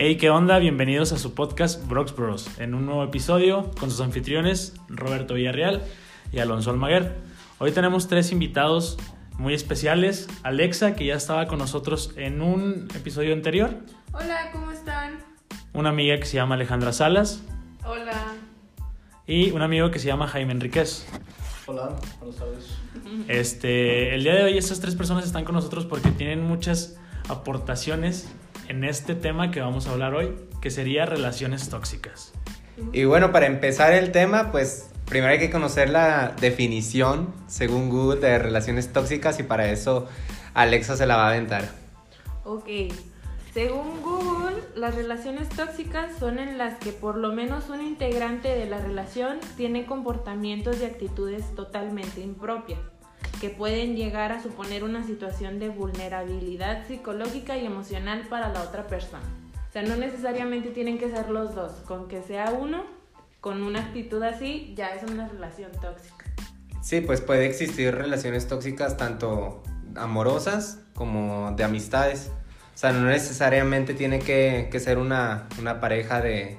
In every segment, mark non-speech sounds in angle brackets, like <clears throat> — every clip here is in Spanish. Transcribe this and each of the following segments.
Hey, ¿qué onda? Bienvenidos a su podcast Brox Bros. En un nuevo episodio con sus anfitriones Roberto Villarreal y Alonso Almaguer. Hoy tenemos tres invitados muy especiales. Alexa, que ya estaba con nosotros en un episodio anterior. Hola, ¿cómo están? Una amiga que se llama Alejandra Salas. Hola. Y un amigo que se llama Jaime Enríquez. Hola, buenas tardes. Este, el día de hoy estas tres personas están con nosotros porque tienen muchas aportaciones en este tema que vamos a hablar hoy, que sería relaciones tóxicas. Y bueno, para empezar el tema, pues primero hay que conocer la definición, según Google, de relaciones tóxicas y para eso Alexa se la va a aventar. Ok. Según Google, las relaciones tóxicas son en las que por lo menos un integrante de la relación tiene comportamientos y actitudes totalmente impropias, que pueden llegar a suponer una situación de vulnerabilidad psicológica y emocional para la otra persona. O sea, no necesariamente tienen que ser los dos, con que sea uno con una actitud así, ya es una relación tóxica. Sí, pues puede existir relaciones tóxicas tanto amorosas como de amistades. O sea, no necesariamente tiene que, ser una pareja de,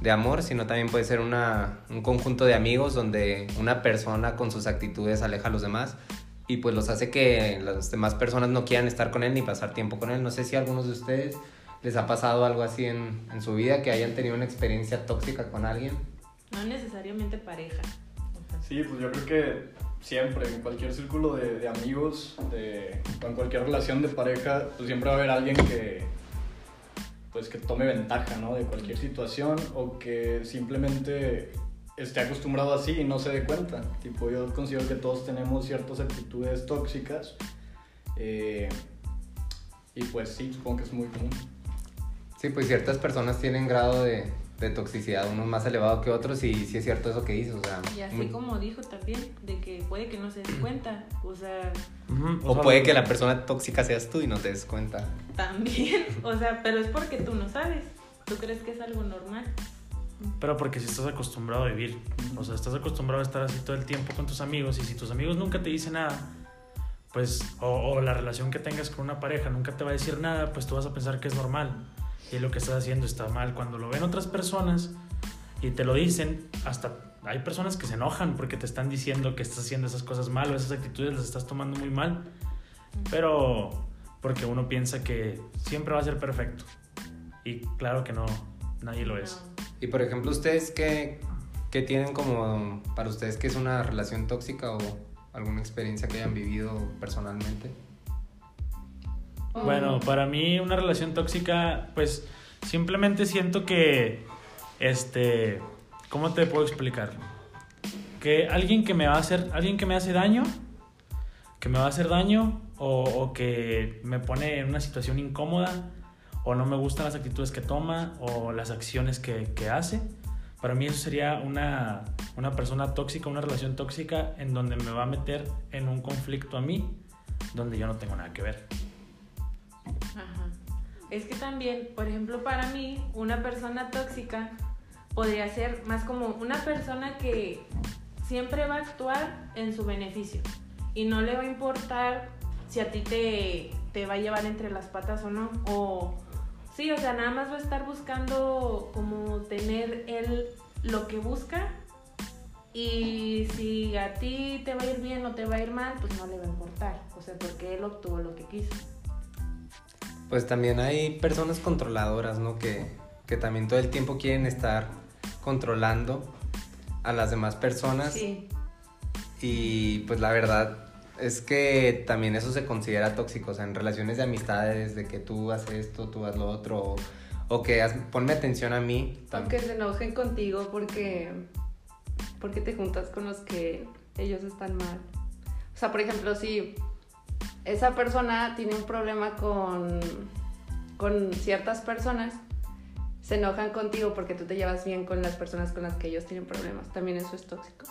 de, amor, sino también puede ser una, un conjunto de amigos donde una persona con sus actitudes aleja a los demás y pues los hace que las demás personas no quieran estar con él ni pasar tiempo con él. No sé si a algunos de ustedes les ha pasado algo así en, en su vida, que hayan tenido una experiencia tóxica con alguien. No necesariamente pareja. Sí, pues yo creo que siempre, en cualquier círculo de, de amigos, de, en cualquier relación de pareja, pues siempre va a haber alguien que, pues que tome ventaja, ¿no? De cualquier situación o que simplemente esté acostumbrado así y no se dé cuenta. Tipo, yo considero que todos tenemos ciertas actitudes tóxicas eh, y pues sí, supongo que es muy común. Sí, pues ciertas personas tienen grado de, de toxicidad, unos más elevado que otros, y sí es cierto eso que dices, o sea... Y así muy- como dijo también, de que puede que no se dé cuenta, o sea, O sea, puede que la persona tóxica seas tú y no te des cuenta. también, <laughs> o sea, pero es porque tú no sabes, tú crees que es algo normal. Pero porque si estás acostumbrado a vivir, o sea, estás acostumbrado a estar así todo el tiempo con tus amigos y si tus amigos nunca te dicen nada, pues, o, o la relación que tengas con una pareja nunca te va a decir nada, pues tú vas a pensar que es normal y lo que estás haciendo está mal. Cuando lo ven otras personas y te lo dicen, hasta hay personas que se enojan porque te están diciendo que estás haciendo esas cosas mal o esas actitudes las estás tomando muy mal, pero porque uno piensa que siempre va a ser perfecto y claro que no, nadie lo es. Y por ejemplo, ¿ustedes qué, qué tienen como para ustedes que es una relación tóxica o alguna experiencia que hayan vivido personalmente? Bueno, para mí una relación tóxica, pues simplemente siento que, este, ¿cómo te puedo explicar? Que alguien que me va a hacer, alguien que me hace daño, que me va a hacer daño o, o que me pone en una situación incómoda o no me gustan las actitudes que toma o las acciones que, que hace. Para mí eso sería una, una persona tóxica, una relación tóxica en donde me va a meter en un conflicto a mí donde yo no tengo nada que ver. Es que también, por ejemplo, para mí, una persona tóxica podría ser más como una persona que siempre va a actuar en su beneficio y no le va a importar si a ti te, te va a llevar entre las patas o no. O sí, o sea, nada más va a estar buscando como tener él lo que busca y si a ti te va a ir bien o te va a ir mal, pues no le va a importar. O sea, porque él obtuvo lo que quiso. Pues también hay personas controladoras, ¿no? Que, que también todo el tiempo quieren estar controlando a las demás personas. Sí. Y pues la verdad es que también eso se considera tóxico, o sea, en relaciones de amistades, de que tú haces esto, tú haz lo otro, o, o que haz- ponme atención a mí. tam- Aunque se enojen contigo porque, porque te juntas con los que ellos están mal. O sea, por ejemplo, si esa persona tiene un problema con, con ciertas personas, se enojan contigo porque tú te llevas bien con las personas con las que ellos tienen problemas. También eso es tóxico.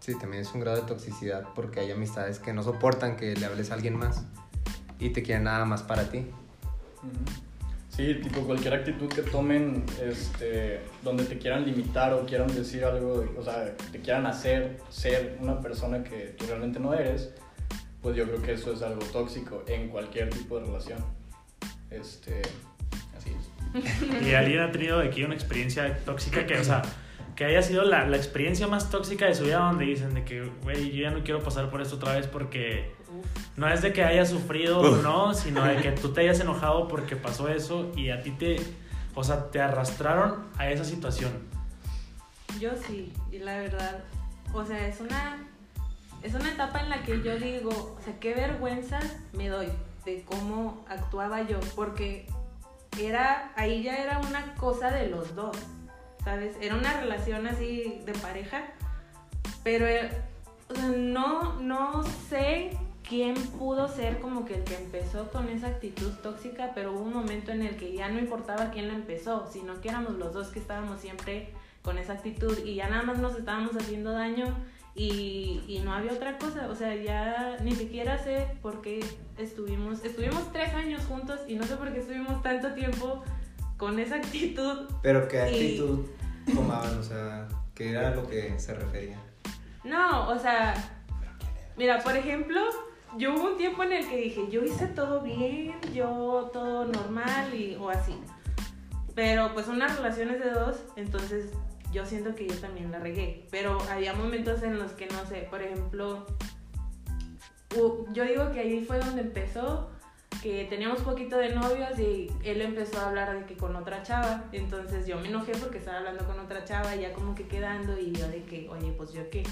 Sí, también es un grado de toxicidad porque hay amistades que no soportan que le hables a alguien más y te quieren nada más para ti. Sí, tipo cualquier actitud que tomen este, donde te quieran limitar o quieran decir algo, o sea, te quieran hacer ser una persona que tú realmente no eres, pues yo creo que eso es algo tóxico en cualquier tipo de relación. Este, así es. y alguien ha tenido aquí una experiencia tóxica que, o sea, que haya sido la, la experiencia más tóxica de su vida donde dicen de que, güey, yo ya no quiero pasar por esto otra vez porque no es de que haya sufrido o no, sino de que <laughs> tú te hayas enojado porque pasó eso y a ti te, o sea, te arrastraron a esa situación. Yo sí, y la verdad, o sea, es una, es una etapa en la que yo digo, o sea, qué vergüenza me doy de cómo actuaba yo, porque era, ahí ya era una cosa de los dos, ¿sabes? Era una relación así de pareja, pero eh, no, no sé quién pudo ser como que el que empezó con esa actitud tóxica, pero hubo un momento en el que ya no importaba quién la empezó, sino que éramos los dos que estábamos siempre con esa actitud y ya nada más nos estábamos haciendo daño y, y no había otra cosa, o sea, ya ni siquiera sé por qué estuvimos, estuvimos tres años juntos y no sé por qué estuvimos tanto tiempo con esa actitud. Pero qué Y- actitud tomaban, o sea, ¿qué era lo que se refería? No, o sea, mira, por ejemplo, yo hubo un tiempo en el que dije, yo hice todo bien, yo todo normal y, o así. Pero pues son las relaciones de dos, entonces yo siento que yo también la regué. Pero había momentos en los que, no sé, por ejemplo, yo digo que ahí fue donde empezó, que teníamos poquito de novios y él empezó a hablar de que con otra chava. Entonces yo me enojé porque estaba hablando con otra chava y ya como que quedando y yo de que, oye, pues yo qué.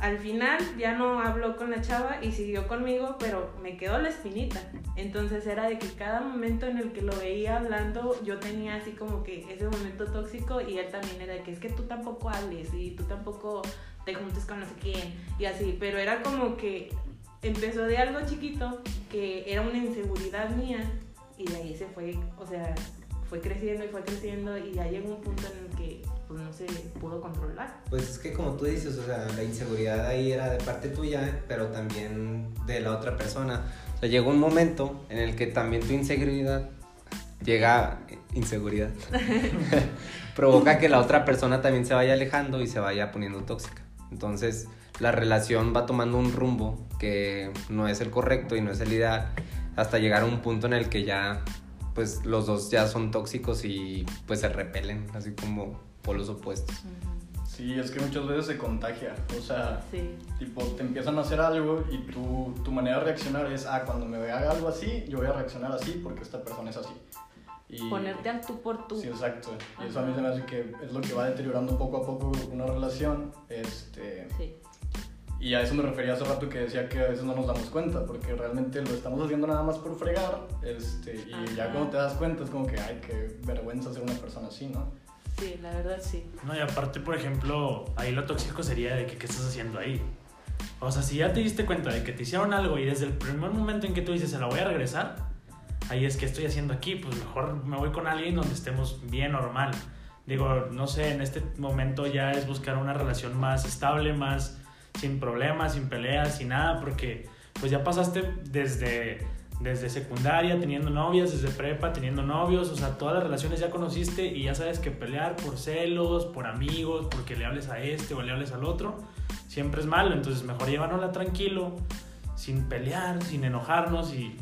Al final ya no habló con la chava y siguió conmigo, pero me quedó la espinita. Entonces era de que cada momento en el que lo veía hablando, yo tenía así como que ese momento tóxico y él también era de que es que tú tampoco hables y tú tampoco te juntes con no sé quién y así. Pero era como que empezó de algo chiquito que era una inseguridad mía y de ahí se fue, o sea, fue creciendo y fue creciendo y ya llegó un punto en el que pues no se pudo controlar. Pues es que como tú dices, o sea, la inseguridad ahí era de parte tuya, pero también de la otra persona. O sea, llegó un momento en el que también tu inseguridad llega, inseguridad, <laughs> <laughs> provoca que la otra persona también se vaya alejando y se vaya poniendo tóxica. Entonces, la relación va tomando un rumbo que no es el correcto y no es el ideal, hasta llegar a un punto en el que ya, pues los dos ya son tóxicos y pues se repelen, así como polos opuestos. Sí, es que muchas veces se contagia. O sea, Sí. tipo, te empiezan a hacer algo y tu, tu manera de reaccionar es, ah, cuando me haga algo así, yo voy a reaccionar así porque esta persona es así. Y, Ponerte al tú por tú. Sí, exacto. Y eso a mí se me hace que es lo que va deteriorando poco a poco una relación. Este, Sí. y a eso me refería hace rato que decía que a veces no nos damos cuenta, porque realmente lo estamos haciendo nada más por fregar. Este, y ya Ajá. cuando te das cuenta es como que, ay, qué vergüenza ser una persona así, ¿no? Sí, la verdad sí. No, y aparte, por ejemplo, ahí lo tóxico sería de que qué estás haciendo ahí. O sea, si ya te diste cuenta de que te hicieron algo y desde el primer momento en que tú dices se la voy a regresar, ahí es que estoy haciendo aquí, pues mejor me voy con alguien donde estemos bien normal. Digo, no sé, en este momento ya es buscar una relación más estable, más sin problemas, sin peleas, sin nada, porque pues ya pasaste desde, desde secundaria teniendo novias, desde prepa teniendo novios, o sea, todas las relaciones ya conociste y ya sabes que pelear por celos, por amigos, porque le hables a este o le hables al otro, siempre es malo, entonces mejor llevárnosla tranquilo, sin pelear, sin enojarnos y...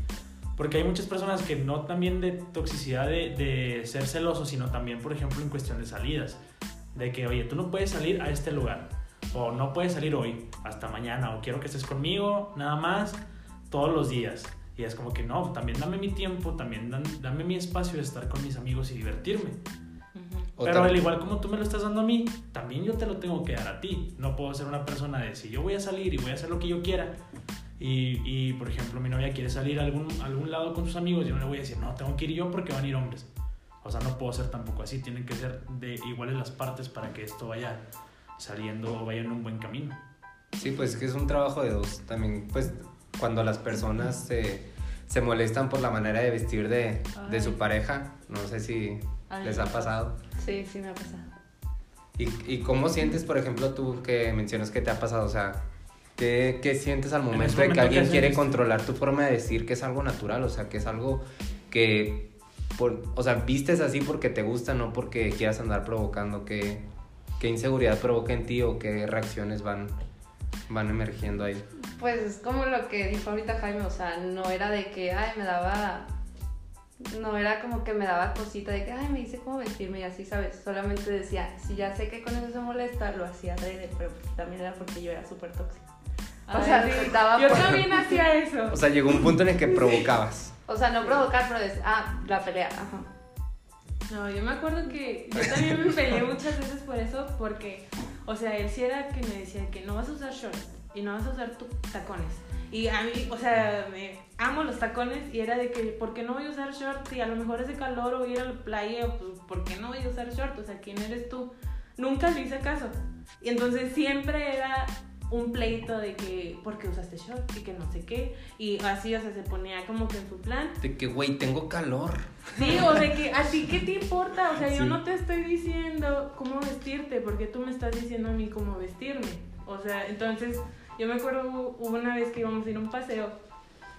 Porque hay muchas personas que no también de toxicidad de, de ser celosos, sino también, por ejemplo, en cuestión de salidas. De que, oye, tú no puedes salir a este lugar. O no puedes salir hoy, hasta mañana. O quiero que estés conmigo, nada más, todos los días. Y es como que no, también dame mi tiempo, también dan- dame mi espacio de estar con mis amigos y divertirme. Ujú. O Pero al igual como tú me lo estás dando a mí, también yo te lo tengo que dar a ti. No puedo ser una persona de si yo voy a salir y voy a hacer lo que yo quiera. Y, y, por ejemplo, mi novia quiere salir a algún, a algún lado con sus amigos, yo no le voy a decir, no, tengo que ir yo porque van a ir hombres. O sea, no puedo ser tampoco así, tienen que ser de iguales las partes para que esto vaya saliendo o vaya en un buen camino. Sí, pues es que es un trabajo de dos. También, pues, cuando las personas se, se molestan por la manera de vestir de, de su pareja, no sé si Ay, les ha pasado. Sí, sí me ha pasado. ¿Y, ¿Y cómo sientes, por ejemplo, tú que mencionas que te ha pasado? O sea, ¿qué, qué sientes al En momento ese de que momento, alguien ¿qué quiere haces? controlar tu forma de decir que es algo natural? O sea, que es algo que, por, o sea, vistes así porque te gusta, no porque quieras andar provocando. ¿Qué, qué inseguridad provoca en ti o qué reacciones van, van emergiendo ahí? Pues es como lo que dijo ahorita Jaime, o sea, no era de que, ay, me daba no era como que me daba cosita de que, ay, me dice cómo vestirme y así, ¿sabes? Solamente decía, si ya sé que con eso se molesta, lo hacía adrede, pero pues también era porque yo era súper tóxica. O Ay, sea, sí. estaba Yo por- también hacía eso. O sea, llegó un punto en el que provocabas. O sea, no provocar, pero decir, ah, la pelea, ajá. No, yo me acuerdo que yo también me peleé muchas veces por eso, porque, o sea, él sí era que me decía que no vas a usar shorts y no vas a usar tacones. Y a mí, o sea, me amo los tacones y era de que, ¿por qué no voy a usar shorts? Y a lo mejor es de calor o ir a la playa, pues, ¿por qué no voy a usar shorts? O sea, ¿quién eres tú? Nunca le hice caso. Y entonces siempre era un pleito de que, ¿por qué usaste shorts? Y que no sé qué. Y así, o sea, se ponía como que en su plan. De que, güey, tengo calor. Sí, o de que a ti qué te importa, o sea, yo no te estoy diciendo cómo vestirte, porque tú me estás diciendo a mí cómo vestirme. O sea, entonces yo me acuerdo hubo hubo una vez que íbamos a ir a un paseo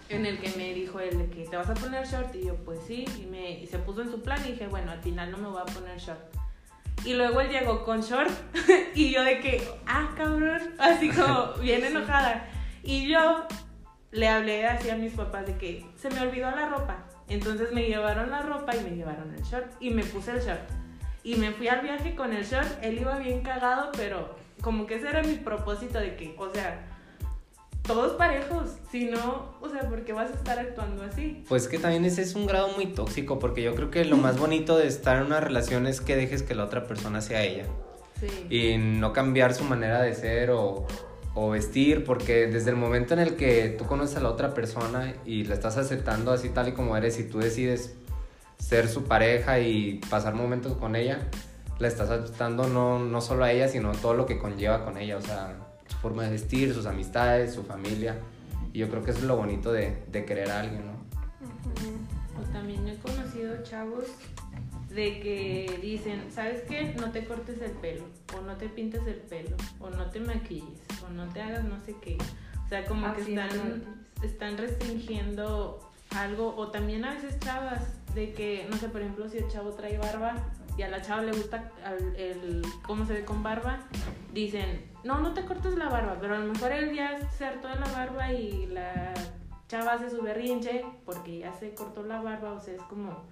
en el que me dijo él de que te vas a poner short y yo pues sí, y, me, y se puso en su plan y dije, bueno, al final no me voy a poner short. Y luego él llegó con short <laughs> y yo de que, ah, cabrón, <laughs> así <laughs> como bien enojada. Y yo le hablé así a mis papás de que se me olvidó la ropa. Entonces me llevaron la ropa y me llevaron el short y me puse el short. Y me fui al viaje con el short, él iba bien cagado, pero como que ese era mi propósito de que, o sea, todos parejos, si no, o sea, ¿por qué vas a estar actuando así? Pues que también ese es un grado muy tóxico, porque yo creo que lo más bonito de estar en una relación es que dejes que la otra persona sea ella. Sí. Y no cambiar su manera de ser o, o vestir, porque desde el momento en el que tú conoces a la otra persona y la estás aceptando así tal y como eres y tú decides ser su pareja y pasar momentos con ella, la estás aceptando no, no solo a ella, sino todo lo que conlleva con ella, o sea, su forma de vestir, sus amistades, su familia. Y yo creo que eso es lo bonito de, de querer a alguien, ¿no? O también he conocido chavos de que dicen, ¿sabes qué? No te cortes el pelo, o no te pintes el pelo, o no te maquilles, o no te hagas no sé qué. O sea, como que Así no te están, maquilles. están restringiendo algo, o también a veces chavas, de que, no sé, por ejemplo, si el chavo trae barba y a la chava le gusta al- el, cómo se ve con barba, dicen, no, no te cortes la barba, pero a lo mejor él ya se hartó de la barba y la chava hace su berrinche porque ya se cortó la barba, o sea, es como,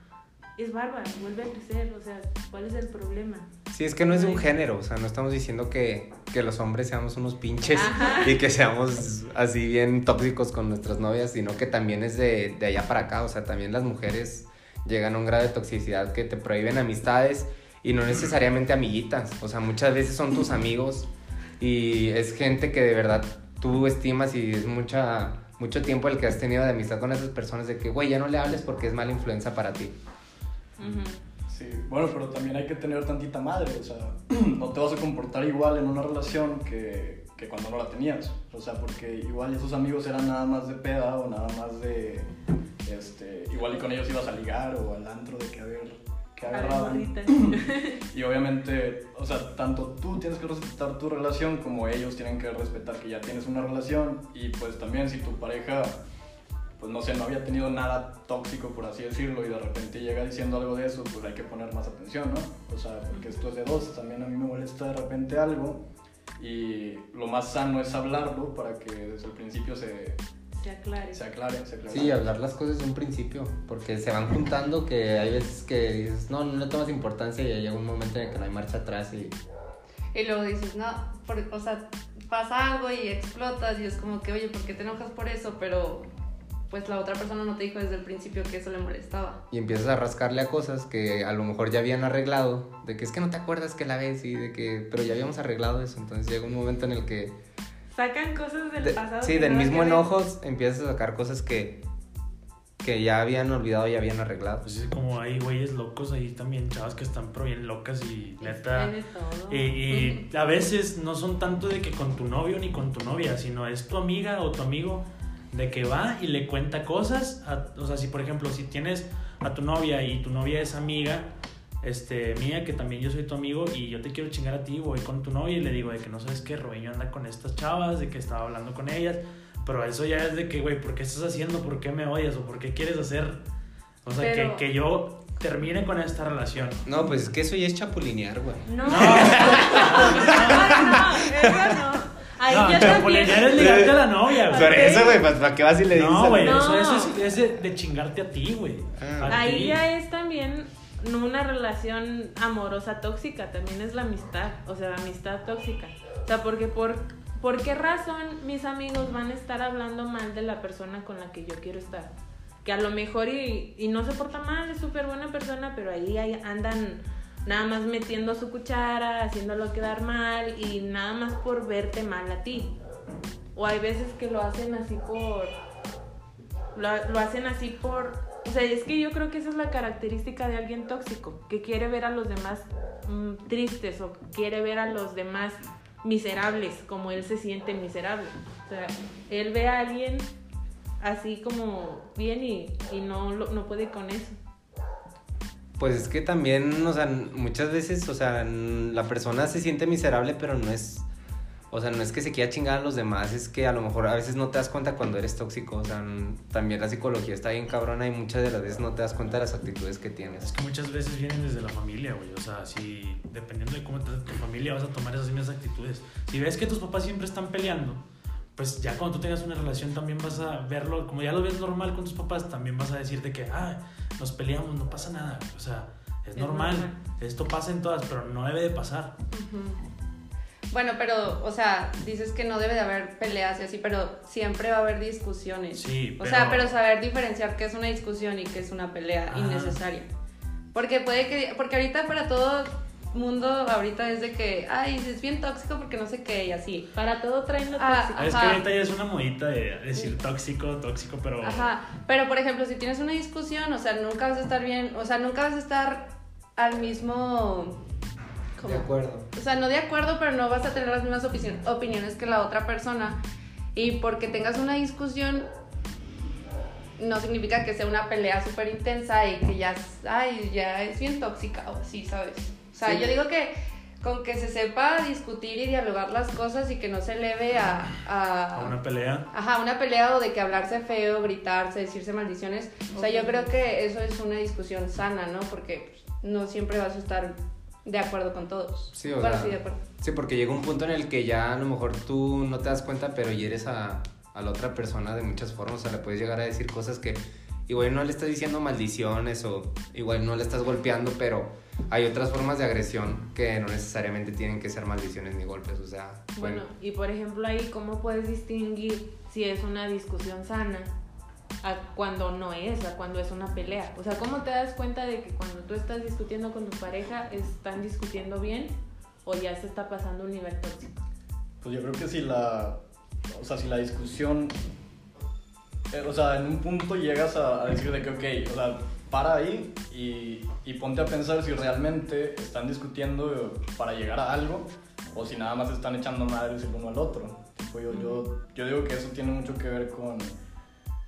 es barba, vuelve a crecer, o sea, ¿cuál es el problema? Sí, es que no es de un género, o sea, no estamos diciendo que, que los hombres seamos unos pinches Ajá. y que seamos así bien tóxicos con nuestras novias, sino que también es de, de allá para acá, o sea, también las mujeres llegan a un grado de toxicidad que te prohíben amistades y no necesariamente amiguitas, o sea, muchas veces son tus <laughs> amigos y es gente que de verdad tú estimas y es mucha, mucho tiempo el que has tenido de amistad con esas personas de que, güey, ya no le hables porque es mala influencia para ti. Sí, bueno, pero también hay que tener tantita madre, o sea, <clears throat> no te vas a comportar igual en una relación que, que cuando no la tenías, o sea, porque igual esos amigos eran nada más de peda o nada más de, este, igual y con ellos ibas a ligar o al antro de que a ver, que agarraban. Y obviamente, o sea, tanto tú tienes que respetar tu relación como ellos tienen que respetar que ya tienes una relación y pues también si tu pareja, pues no sé, no había tenido nada tóxico por así decirlo y de repente llega diciendo algo de eso, pues hay que poner más atención, ¿no? O sea, porque esto es de dos, también a mí me molesta de repente algo y lo más sano es hablarlo para que desde el principio se, Se aclare. se aclare, se aclare. Sí, hablar las cosas de un principio, porque se van juntando que hay veces que dices, no, no le tomas importancia y llega un momento en el que no hay marcha atrás y Y luego dices, no, por- o sea, pasa algo y explotas y es como que, oye, ¿por qué te enojas por eso? Pero pues la otra persona no te dijo desde el principio que eso le molestaba. y empiezas a rascarle a cosas que a lo mejor ya habían arreglado, de que es que no te acuerdas que la ves y de que, pero ya habíamos arreglado eso, entonces llega un momento en el que, Sacan cosas del de- pasado. sí, del mismo que ver. enojo empiezas a sacar cosas que, que ya habían olvidado y habían arreglado. Pues es como hay güeyes locos ahí también, chavas que están pero bien locas y neta. Tienes todo. Y, y a veces no son tanto de que con tu novio ni con tu novia, sino es tu amiga o tu amigo de que va y le cuenta cosas. a- o sea, si por ejemplo, si tienes a tu novia y tu novia es amiga este, mía, que también yo soy tu amigo y yo te quiero chingar a ti, voy con tu novia y le digo de que no sabes que Robeño anda con estas chavas, de que estaba hablando con ellas. Pero eso ya es de que, güey, ¿por qué estás haciendo? ¿Por qué me odias? ¿O por qué quieres hacer? O sea, Pero- que, que yo termine con esta relación. No, pues es que eso ya es chapulinear, güey. No, no, <laughs> no, no. Ahí No, yo chapulinear es ligarte a la novia, güey. Por eso, güey, ¿para, qué vas y le dices? No, a- güey, No. eso, eso es, es de, chingarte a ti, güey. Ah. Ahí ya es también no una relación amorosa tóxica, también es la amistad, o sea, la amistad tóxica. O sea, porque por, ¿por qué razón mis amigos van a estar hablando mal de la persona con la que yo quiero estar? Que a lo mejor y, y no se porta mal, es súper buena persona, pero ahí, ahí andan nada más metiendo su cuchara, haciéndolo quedar mal y nada más por verte mal a ti. O hay veces que lo hacen así por lo, lo hacen así por... O sea, es que yo creo que esa es la característica de alguien tóxico, que quiere ver a los demás mm, tristes o quiere ver a los demás miserables, como él se siente miserable. O sea, él ve a alguien así como bien y, y no, no puede con eso. Pues es que también, o sea, muchas veces, o sea, la persona se siente miserable, pero no es, o sea, no es que se quiera chingar a los demás, es que a lo mejor a veces no te das cuenta cuando eres tóxico, o sea, también la psicología está bien cabrona y muchas de las veces no te das cuenta de las actitudes que Es tienes. que muchas veces vienen desde la familia, güey. O sea, si dependiendo de cómo trate tu familia vas a tomar esas mismas actitudes. Si ves que tus papás siempre están peleando, pues ya cuando tú tengas una relación también vas a verlo, como ya lo ves normal con tus papás, también vas a decirte que, ah, nos peleamos, no pasa nada. O sea, es, Es normal. normal. Esto pasa en todas, pero no debe de pasar. Bueno, pero, o sea, dices que no debe de haber peleas y así, pero siempre va a haber discusiones. Sí, O sea, pero- pero saber diferenciar qué es una discusión y qué es una pelea Ajá. innecesaria. Porque puede que, porque ahorita para todo mundo, ahorita es de que, ay, es bien tóxico porque no sé qué y así. Para todo traen lo Ah, tóxico. Es que ahorita ya es una modita de decir tóxico, tóxico, pero... Ajá, pero por ejemplo, si tienes una discusión, o sea, nunca vas a estar bien, o sea, nunca vas a estar al mismo... ¿cómo? De acuerdo. O sea, no de acuerdo, pero no vas a tener las mismas opinion- opiniones que la otra persona. Y porque tengas una discusión, no significa que sea una pelea súper intensa y que ya, es- ay, ya es bien tóxica o así, ¿sabes? O sea, Sí. yo digo que con que se sepa discutir y dialogar las cosas y que no se eleve a... a- A una pelea. Ajá, una pelea o de que hablarse feo, gritarse, decirse maldiciones. O sea, yo Ok. creo que eso es una discusión sana, ¿no? Porque pues, no siempre vas a estar de acuerdo con todos. Sí, o bueno, sea, sí, de acuerdo. Sí, porque llega un punto en el que ya a lo mejor tú no te das cuenta, pero hieres a, a la otra persona de muchas formas. O sea, le puedes llegar a decir cosas que igual no le estás diciendo maldiciones o igual no le estás golpeando, pero hay otras formas de agresión que no necesariamente tienen que ser maldiciones ni golpes. O sea, Bueno, y por ejemplo ahí, ¿cómo puedes distinguir si es una discusión sana a cuando no es, a cuando es una pelea? O sea, ¿cómo te das cuenta de que cuando tú estás discutiendo con tu pareja están discutiendo bien o ya se está pasando un nivel tóxico? Pues yo creo que si la, o sea, si la discusión, eh, o sea, en un punto llegas a, a decir de que, ok, o sea, para ahí y, y ponte a pensar si realmente están discutiendo para llegar a algo o si nada más están echando madres el uno al otro. Tipo, yo, yo, yo digo que eso tiene mucho que ver con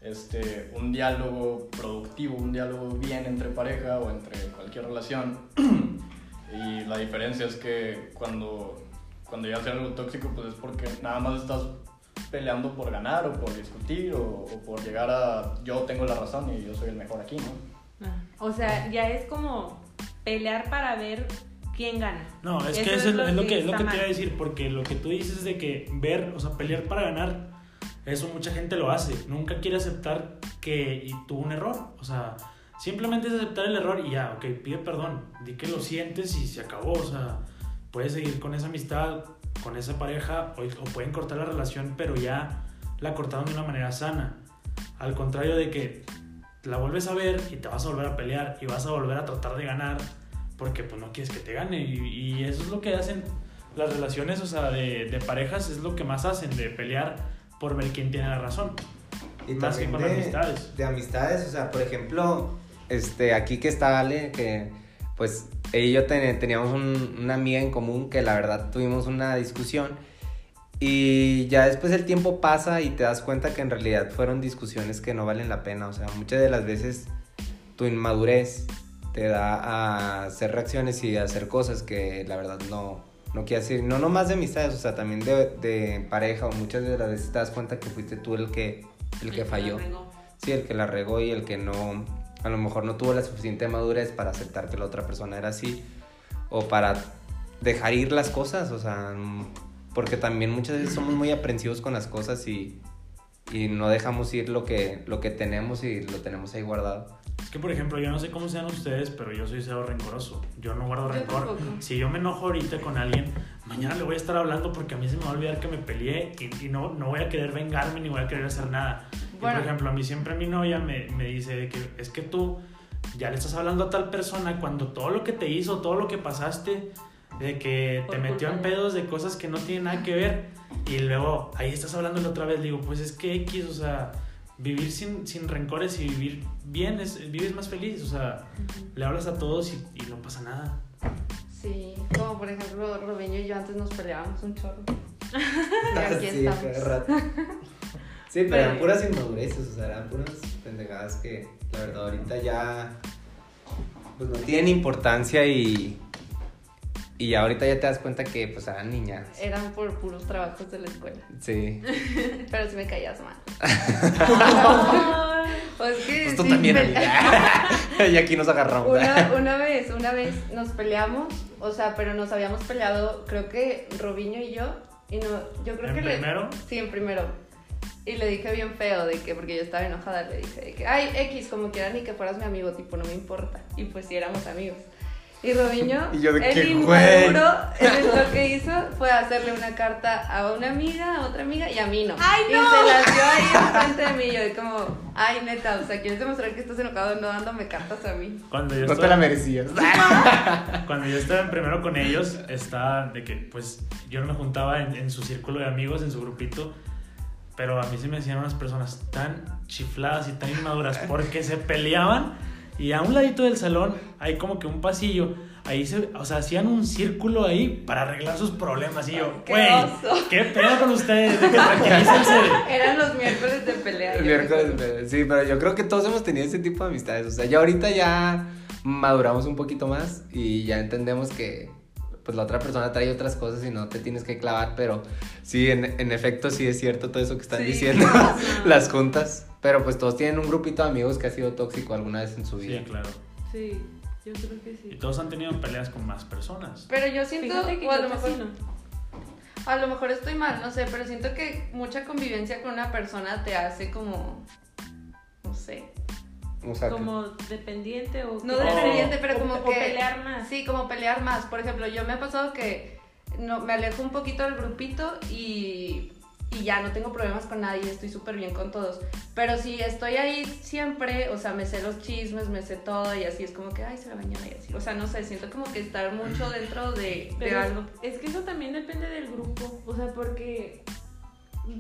este, un diálogo productivo, un diálogo bien entre pareja o entre cualquier relación. <clears throat> y la diferencia es que cuando, cuando llegas a algo tóxico, pues es porque nada más estás peleando por ganar o por discutir o, o por llegar a yo tengo la razón y yo soy el mejor aquí, ¿no? Ah, O sea, ya es como pelear para ver quién gana. No, es Eso que eso es, lo, es lo que, es lo que te iba a decir, porque lo que tú dices de que ver, o sea, pelear para ganar, eso mucha gente lo hace. Nunca quiere aceptar que tuvo un error. O sea, simplemente es aceptar el error y ya, ok, pide perdón, di que lo sientes y se acabó. O sea, puedes seguir con esa amistad, con esa pareja, o, o pueden cortar la relación, pero ya la cortaron de una manera sana. Al contrario de que la vuelves a ver y te vas a volver a pelear y vas a volver a tratar de ganar porque pues no quieres que te gane y, y eso es lo que hacen las relaciones, o sea, de, de parejas es lo que más hacen, de pelear por ver quién tiene la razón. Y Más que con de, amistades. De amistades, o sea, por ejemplo, este, aquí que está Ale, que pues ella y yo ten- teníamos un- una amiga en común que la verdad tuvimos una discusión y ya después el tiempo pasa y te das cuenta que en realidad fueron discusiones que no valen la pena, o sea, muchas de las veces tu inmadurez te da a hacer reacciones y a hacer cosas que la verdad no, no quiere decir, no nomás de amistades, o sea, también de, de pareja o muchas de las veces te das cuenta que fuiste tú el que, el que falló. regó. Sí, el que la regó y el que no, a lo mejor no tuvo la suficiente madurez para aceptar que la otra persona era así o para dejar ir las cosas, o sea, porque también muchas veces somos muy aprensivos con las cosas y, y no dejamos ir lo que, lo que tenemos y lo tenemos ahí guardado. Es que, por ejemplo, yo no sé cómo sean ustedes, pero yo soy cero rencoroso. Yo no guardo Yo rencor. tampoco. Si yo me enojo ahorita con alguien, mañana le voy a estar hablando porque a mí se me va a olvidar que me peleé y, y no, no voy a querer vengarme ni voy a querer hacer nada. Y, Bueno. por ejemplo, a mí siempre mi novia me, me dice de que es que tú ya le estás hablando a tal persona cuando todo lo que te hizo, todo lo que pasaste, de que te metió en pedos de cosas que no tienen nada que ver y luego ahí estás hablándole otra vez, digo, pues es que X, o sea, vivir sin, sin rencores y vivir bien, es, vives más feliz, o sea, le hablas a todos y, y no pasa nada. Sí, como por ejemplo, Robeño y yo antes nos peleábamos un chorro. <laughs> Y aquí Sí, estamos. Sí, pero eran puras inmadureces, o sea, eran puras pendejadas que la verdad ahorita ya pues no tienen importancia y y ahorita ya te das cuenta que pues eran niñas. Eran por puros trabajos de la escuela. Sí. <laughs> Pero si me caías mal. <laughs> Pues que Pues tú sí, también, amiga. <laughs> y aquí nos agarramos. Una, una vez, una vez nos peleamos, o sea, pero nos habíamos peleado, creo que Robiño y yo, y no, yo creo ¿En que le- primero? sí, en primero. Y le dije bien feo de que, porque yo estaba enojada, le dije de que, ay, X, como quieran ni que fueras mi amigo, tipo, no me importa. Y pues sí, éramos amigos. Y Robiño, <laughs> Y yo de el que, inmaduro, lo que hizo fue hacerle una carta a una amiga, a otra amiga y a mí no. ¡Ay, Y no! se las dio ahí <laughs> enfrente de mí. y Yo de como, ay, neta, o sea, quieres demostrar que estás enojado no dándome cartas a mí. Cuando yo No te estaba- la merecías. <laughs> Cuando yo estaba primero con ellos, estaba de que, pues, yo no me juntaba en, en su círculo de amigos, en su grupito, pero a mí se me hacían unas personas tan chifladas y tan inmaduras porque se peleaban y a un ladito del salón hay como que un pasillo. Ahí se, o sea, hacían un círculo ahí para arreglar sus problemas. Y yo, Qué güey, oso". ¿qué pedo con ustedes? De que tranquilícense. <laughs> Eran los miércoles de pelea. El miércoles, recuerdo. pero- sí, pero yo creo que todos hemos tenido ese tipo de amistades. O sea, ya ahorita ya maduramos un poquito más y ya entendemos que pues la otra persona trae otras cosas y no te tienes que clavar, pero sí, en, en efecto sí es cierto todo eso que están Sí. diciendo, <laughs> <laughs> las juntas. Pero pues todos tienen un grupito de amigos que ha sido tóxico alguna vez en su vida. Sí, claro. Sí, yo creo que Y sí. todos han tenido peleas con más personas. Pero yo siento, Fíjate que o a lo mejor, no. a lo mejor estoy mal, no sé, pero siento que mucha convivencia con una persona te hace como, no sé, O sea, que- Como dependiente o... no dependiente, pero o- como o que pelear más. Sí, como pelear más. Por ejemplo, yo me ha pasado que no, me alejo un poquito del grupito y, y ya no tengo problemas con nadie, estoy súper bien con todos. Pero si estoy ahí siempre, o sea, me sé los chismes, me sé todo y así es como que, ay, se la bañaba y así. O sea, no sé, siento como que estar mucho dentro de, de algo. es que eso también depende del grupo, o sea, porque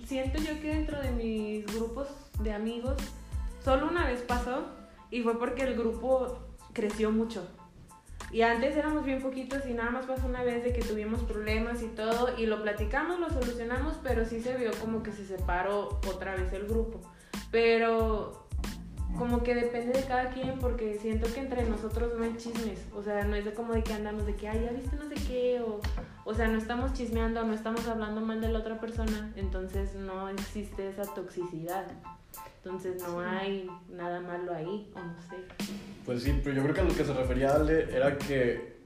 siento yo que dentro de mis grupos de amigos solo una vez pasó y fue porque el grupo creció mucho. Y antes éramos bien poquitos y nada más pasó una vez de que tuvimos problemas y todo y lo platicamos, lo solucionamos, pero sí se vio como que se separó otra vez el grupo. Pero como que depende de cada quien porque siento que entre nosotros no hay chismes, o sea, no es de como de que andamos de que, ay, ya viste no sé qué, o, o sea, no estamos chismeando, no estamos hablando mal de la otra persona, entonces no existe esa toxicidad, entonces no hay nada malo ahí, o no sé. Pues sí, pero yo creo que a lo que se refería Ale era que,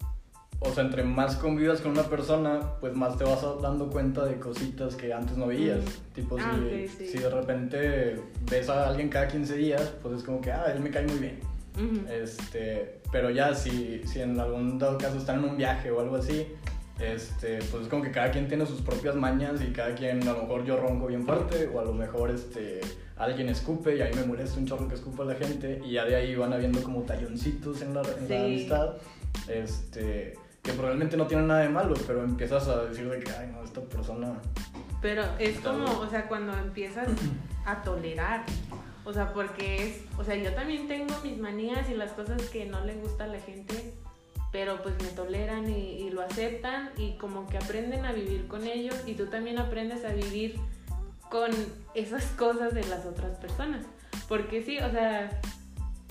o sea, entre más convivas con una persona, pues más te vas dando cuenta de cositas que antes no veías. Mm. Tipo, Ah, si, ok, sí. si de repente ves a alguien cada 15 días, pues es como que, ah, él me cae muy bien. Ujú. Este, pero ya si, si en algún dado caso están en un viaje o algo así, este, pues es como que cada quien tiene sus propias mañas y cada quien, a lo mejor yo ronco bien fuerte o a lo mejor este, alguien escupe y ahí me molesta un chorro que escupa la gente y ya de ahí van habiendo como talloncitos en la, en Sí. la amistad, este, que probablemente no tienen nada de malo, pero empiezas a decir de que, ay no, esta persona... Pero es como, o sea, cuando empiezas <clears throat> a tolerar. O sea, porque es, o sea, yo también tengo mis manías y las cosas que no le gusta a la gente, pero pues me toleran y, y lo aceptan y como que aprenden a vivir con ellos y tú también aprendes a vivir con esas cosas de las otras personas. Porque sí, o sea,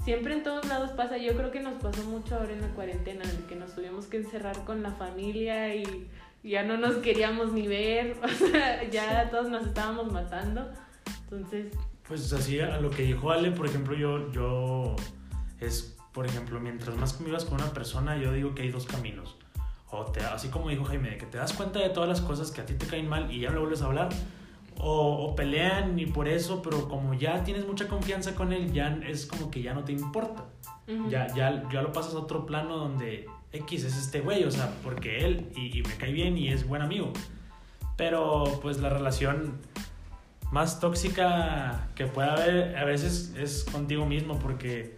siempre en todos lados pasa, yo creo que nos pasó mucho ahora en la cuarentena, en que nos tuvimos que encerrar con la familia y ya no nos queríamos ni ver, <laughs> o sea, ya todos nos estábamos matando. Entonces, Pues así a lo que dijo Ale, por ejemplo, yo, yo es, por ejemplo, mientras más convivas con una persona, yo digo que hay dos caminos. o te, así como dijo Jaime, que te das cuenta de todas las cosas que a ti te caen mal y ya no le vuelves a hablar, o, o, pelean y por eso, pero como ya tienes mucha confianza con él, ya es como que ya no te importa. ya, ya, ya lo pasas a otro plano donde X es este güey, o sea, porque él y, y, me cae bien y es buen amigo. Pero pues la relación más tóxica que pueda haber a veces es contigo mismo porque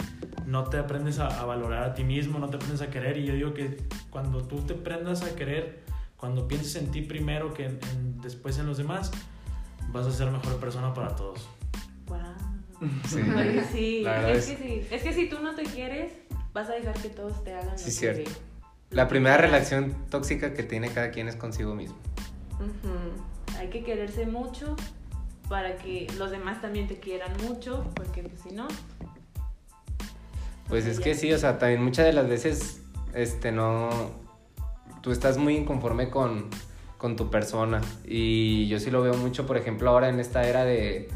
no te aprendes a, a, valorar a ti mismo, no te aprendes a querer y yo digo que cuando tú te aprendas a querer, cuando pienses en ti primero que en, en, después en los demás, vas a ser mejor persona para todos. Wow. Sí, <laughs> sí. es, que sí. Es que si tú no te quieres, vas a dejar que todos te hagan sí, lo cierto. que... La primera relación tóxica que tiene cada quien es consigo mismo. Uh -huh. Hay que quererse mucho para que los demás también te quieran mucho, porque pues, si no... Pues es que sí, o sea, también muchas de las veces, este, no... Tú estás muy inconforme con, con tu persona. Y yo sí lo veo mucho, por ejemplo, ahora en esta era de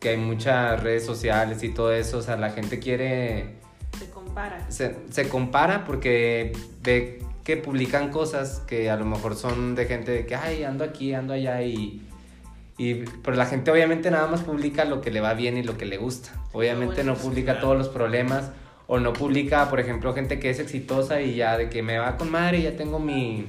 que hay muchas redes sociales y todo eso, o sea, la gente quiere... Se compara. Se, se compara porque ve que publican cosas que a lo mejor son de gente de que, ay, ando aquí, ando allá y... Y, pero la gente obviamente nada más publica lo que le va bien y lo que le gusta. Obviamente no publica todos los problemas o no publica, por ejemplo, gente que es exitosa y ya de que me va con madre, ya tengo mi,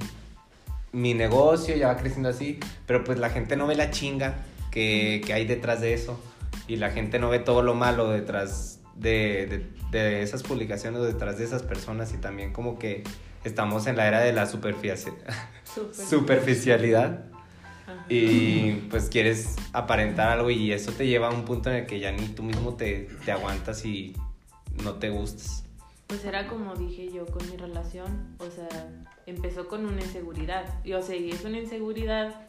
mi negocio, ya va creciendo así, pero pues la gente no ve la chinga que, que hay detrás de eso. Y la gente no ve todo lo malo detrás de, de, de, esas publicaciones o detrás de esas personas. Y también como que estamos en la era de la superfici superficialidad. Y pues quieres aparentar algo y eso te lleva a un punto en el que ya ni tú mismo te, te aguantas y no te gustas. Pues era como dije yo con mi relación, o sea, empezó con una inseguridad. Y o sea, y es una inseguridad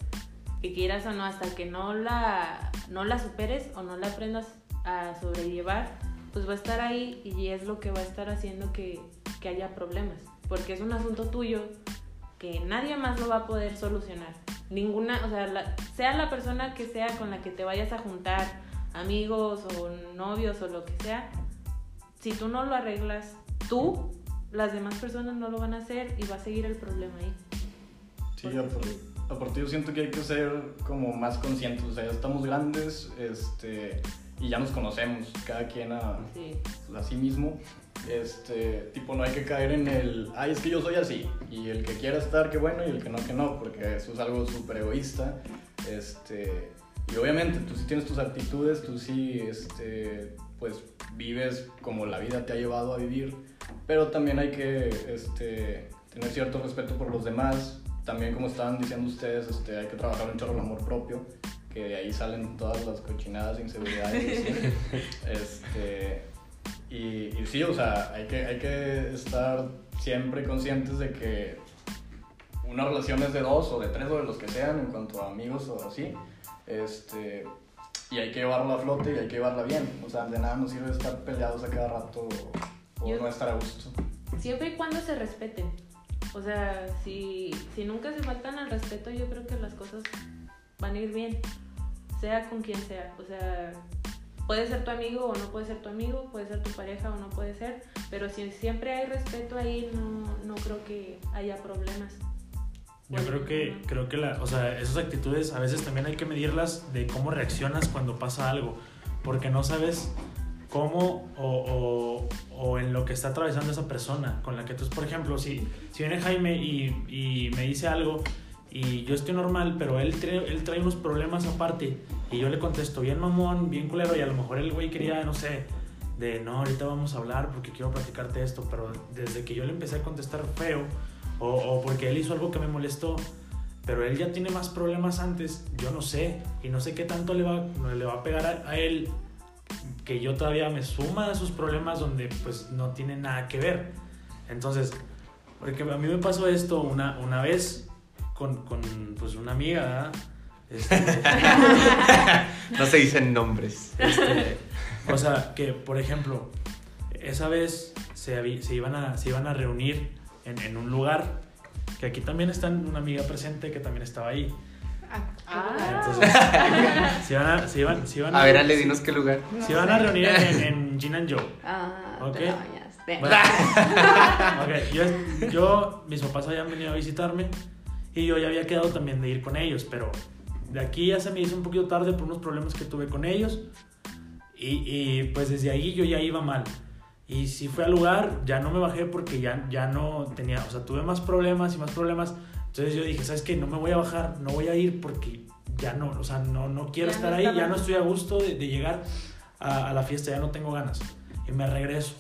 que quieras o no, hasta que no la, no la superes o no la aprendas a sobrellevar, pues va a estar ahí y es lo que va a estar haciendo que, que haya problemas. Porque es un asunto tuyo que nadie más lo va a poder solucionar. Ninguna, o sea, la, sea la persona que sea con la que te vayas a juntar, amigos o novios o lo que sea, si tú no lo arreglas tú, las demás personas no lo van a hacer y va a seguir el problema ahí. Sí, aparte, aparte yo siento que hay que ser como más conscientes, o sea, ya estamos grandes este, y ya nos conocemos, cada quien a, Sí. a sí mismo. Este, tipo, no hay que caer en el, ay, es que yo soy así, y el que quiera estar, qué bueno, y el que no, que no, porque eso es algo súper egoísta. Este, y obviamente, tú sí tienes tus actitudes, tú sí, este, pues, vives como la vida te ha llevado a vivir, pero también hay que este, tener cierto respeto por los demás. También, como estaban diciendo ustedes, este, hay que trabajar un chorro el amor propio, que de ahí salen todas las cochinadas, inseguridades. <laughs> este, y, y, sí, o sea, hay que, hay que estar siempre conscientes de que una relación es de dos o de tres o de los que sean en cuanto a amigos o así. Este, y hay que llevarla a flote y hay que llevarla bien. O sea, de nada nos sirve estar peleados a cada rato o Yo- no estar a gusto. Siempre y cuando se respeten. O sea, si, si nunca se faltan al respeto, yo creo que las cosas van a ir bien. Sea con quien sea. O sea, puede ser tu amigo o no puede ser tu amigo, puede ser tu pareja o no puede ser. Pero si siempre hay respeto ahí, no, no creo que haya problemas. Yo creo que, creo que la, o sea, esas actitudes a veces también hay que medirlas de cómo reaccionas cuando pasa algo, porque no sabes cómo o, o, o en lo que está atravesando esa persona con la que tú, por ejemplo, si, si viene Jaime y, y me dice algo y yo estoy normal, pero él trae, él trae unos problemas aparte y yo le contesto bien mamón, bien culero y a lo mejor el güey quería, no sé, de no, ahorita vamos a hablar porque quiero platicarte esto, pero desde que yo le empecé a contestar feo o, o porque él hizo algo que me molestó, pero él ya tiene más problemas antes, yo no sé, y no sé qué tanto le va, le va a pegar a, a él que yo todavía me suma a esos problemas donde pues no tiene nada que ver. Entonces, porque a mí me pasó esto una, una vez con, con pues una amiga. Este, <laughs> No se dicen nombres. este, o sea, que por ejemplo, esa vez se, se, iban, a, se iban a reunir en, en un lugar, que aquí también está una amiga presente que también estaba ahí. Ah. Entonces, <laughs> se iban a, se iban, se iban A ver, Ale, dinos qué lugar. se iban a reunir en, <laughs> en Gin and Joe. Ah, Ok. te. Bueno, <laughs> ok, yo, yo, mis papás habían venido a visitarme y yo ya había quedado también de ir con ellos, pero de aquí ya se me hizo un poquito tarde por unos problemas que tuve con ellos y, y pues desde ahí yo ya iba mal. Y si fue al lugar, ya no me bajé porque ya, ya no tenía, o sea, tuve más problemas y más problemas. Entonces yo dije, ¿sabes qué? No me voy a bajar, no voy a ir porque ya no, o sea, no, no quiero Ya no estar ahí, ya no estoy a gusto de, de llegar a, a la fiesta, ya no tengo ganas. Y me regreso.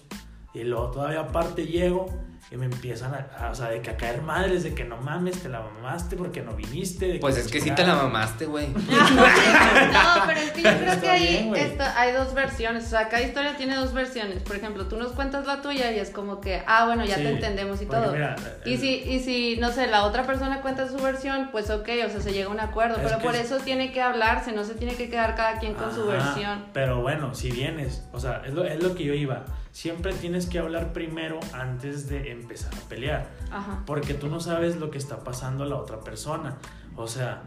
Y luego todavía aparte llego y me empiezan a, a- o sea, de que a caer madres, de que no mames, te la mamaste porque no viniste. de Pues es que sí te la mamaste, güey. <laughs> No, pero es que yo <laughs> creo Está que ahí bien, güey. está- hay dos versiones. O sea, cada historia tiene dos versiones. Por ejemplo, tú nos cuentas la tuya y es como que, ah, bueno, ya Sí, te entendemos y todo. mira, y si, y si, no sé, la otra persona cuenta su versión, pues ok, o sea, se llega a un acuerdo. Pero que por es- eso tiene que hablarse, no se tiene que quedar cada quien con su versión. Pero bueno, si vienes, o sea, es lo, es lo que yo iba. Siempre tienes que hablar primero antes de empezar a pelear. Ajá. Porque tú no sabes lo que está pasando a la otra persona. O sea,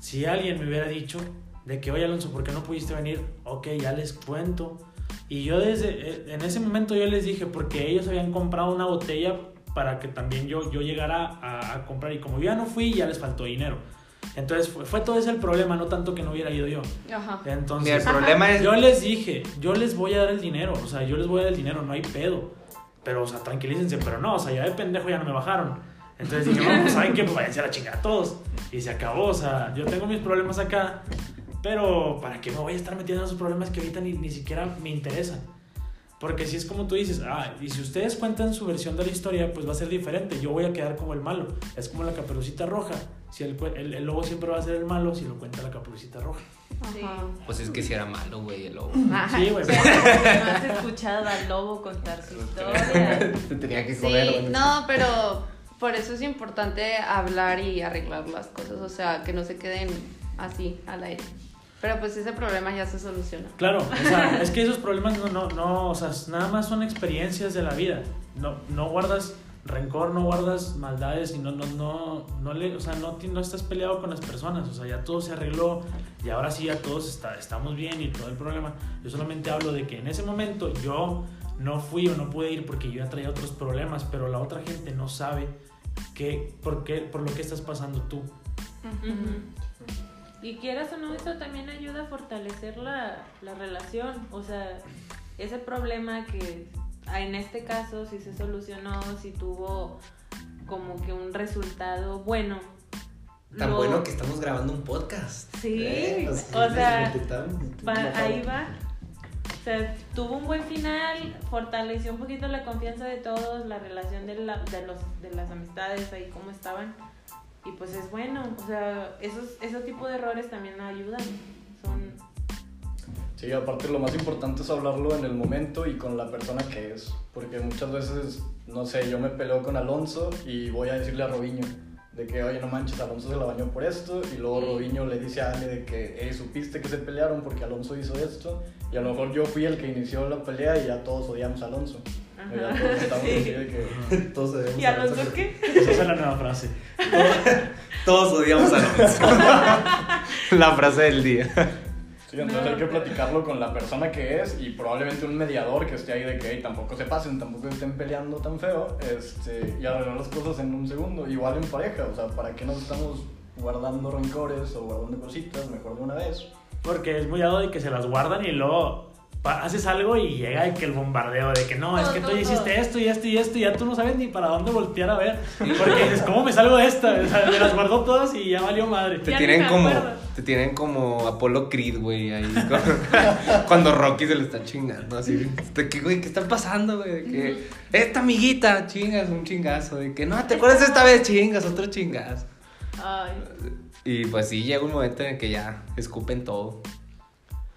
si alguien me hubiera dicho de que, oye Alonso, ¿por qué no pudiste venir? Ok, ya les cuento. Y yo desde, eh, en ese momento yo les dije, porque ellos habían comprado una botella para que también yo, yo llegara a, a comprar. Y como yo ya no fui, ya les faltó dinero. Entonces fue, fue todo ese el problema, no tanto que no hubiera ido yo. Ajá. Entonces, Mira, el problema es. yo les dije, yo les voy a dar el dinero, o sea, yo les voy a dar el dinero, no hay pedo. Pero, o sea, tranquilícense, pero no, o sea, ya de pendejo ya no me bajaron. Entonces dije, bueno, pues saben que pues váyanse a la chingada todos. Y se acabó, o sea, yo tengo mis problemas acá, pero ¿para qué me voy a estar metiendo en esos problemas que ahorita ni, ni siquiera me interesan? Porque si es como tú dices, ah, y si ustedes cuentan su versión de la historia, pues va a ser diferente. Yo voy a quedar como el malo. Es como la caperucita roja. Si el, el, el lobo siempre va a ser el malo si lo cuenta la caperucita roja. Ajá. Pues es que si era malo, güey, el lobo. Ajá. Sí, güey. Pero no has escuchado al lobo contar su historia. <laughs> Te tenía que Sí, no, pero por eso es importante hablar y arreglar las cosas, o sea, que no se queden así al aire. Pero pues ese problema ya se soluciona. Claro, o sea, <laughs> es que esos problemas no, no, no, o sea, nada más son experiencias de la vida. No, no guardas rencor, no guardas maldades y no, no, no, no le, o sea, no, no estás peleado con las personas, o sea, ya todo se arregló y ahora sí ya todos está, estamos bien y todo el problema. Yo solamente hablo de que en ese momento yo no fui o no pude ir porque yo ya traía otros problemas, pero la otra gente no sabe que, por, qué, por lo que estás pasando tú. Y quieras o no, eso también ayuda a fortalecer la, la relación. O sea, ese problema que en este caso si se solucionó, si tuvo como que un resultado bueno. Tan lo- bueno que estamos grabando un podcast. Sí, Eh, nos- o sea, ahí va. O sea, tuvo un buen final, fortaleció un poquito la confianza de todos, la relación de, la- de, los, de las amistades ahí cómo estaban. Y pues es bueno, o sea, esos, esos tipos de errores también ayudan. Son, Sí, aparte lo más importante es hablarlo en el momento y con la persona que es. Porque muchas veces, no sé, yo me peleo con Alonso y voy a decirle a Robiño de que, oye, no manches, Alonso se la bañó por esto. Y luego Sí. Robiño le dice a Ale de que, hey, supiste que se pelearon porque Alonso hizo esto. Y a lo mejor yo fui el que inició la pelea y ya todos odiamos a Alonso. Ajá. Y ya todos estamos Sí. así de que... Todos odiamos ¿Y a Alonso Alonso. qué? Esa es la nueva frase. <laughs> Todos odiamos a Alonso. <laughs> La frase del día. Sí, entonces No, hay que platicarlo con la persona que es y probablemente un mediador que esté ahí de que "Ey, tampoco se pasen, tampoco estén peleando tan feo este, y arreglar las cosas en un segundo. Igual en pareja, o sea, ¿para qué nos estamos guardando rencores o guardando cositas? Mejor de una vez. Porque es muy dado de que se las guardan y luego haces algo y llega de que el bombardeo de que no, es que tú Todo, ya hiciste esto y esto y esto y ya tú no sabes ni para dónde voltear a ver. Porque dices, ¿cómo me salgo de esta? O sea, me las guardó todas y ya valió madre. Te tienen como acuerdo. Te tienen como Apolo Creed, güey, ahí con- <laughs> cuando Rocky se le está chingando así. De que, güey, ¿qué está pasando, güey? De que esta amiguita chingas un chingazo, de que no, ¿te acuerdas esta vez chingas otro chingazo? Ay, Y pues sí llega un momento en el que ya escupen todo.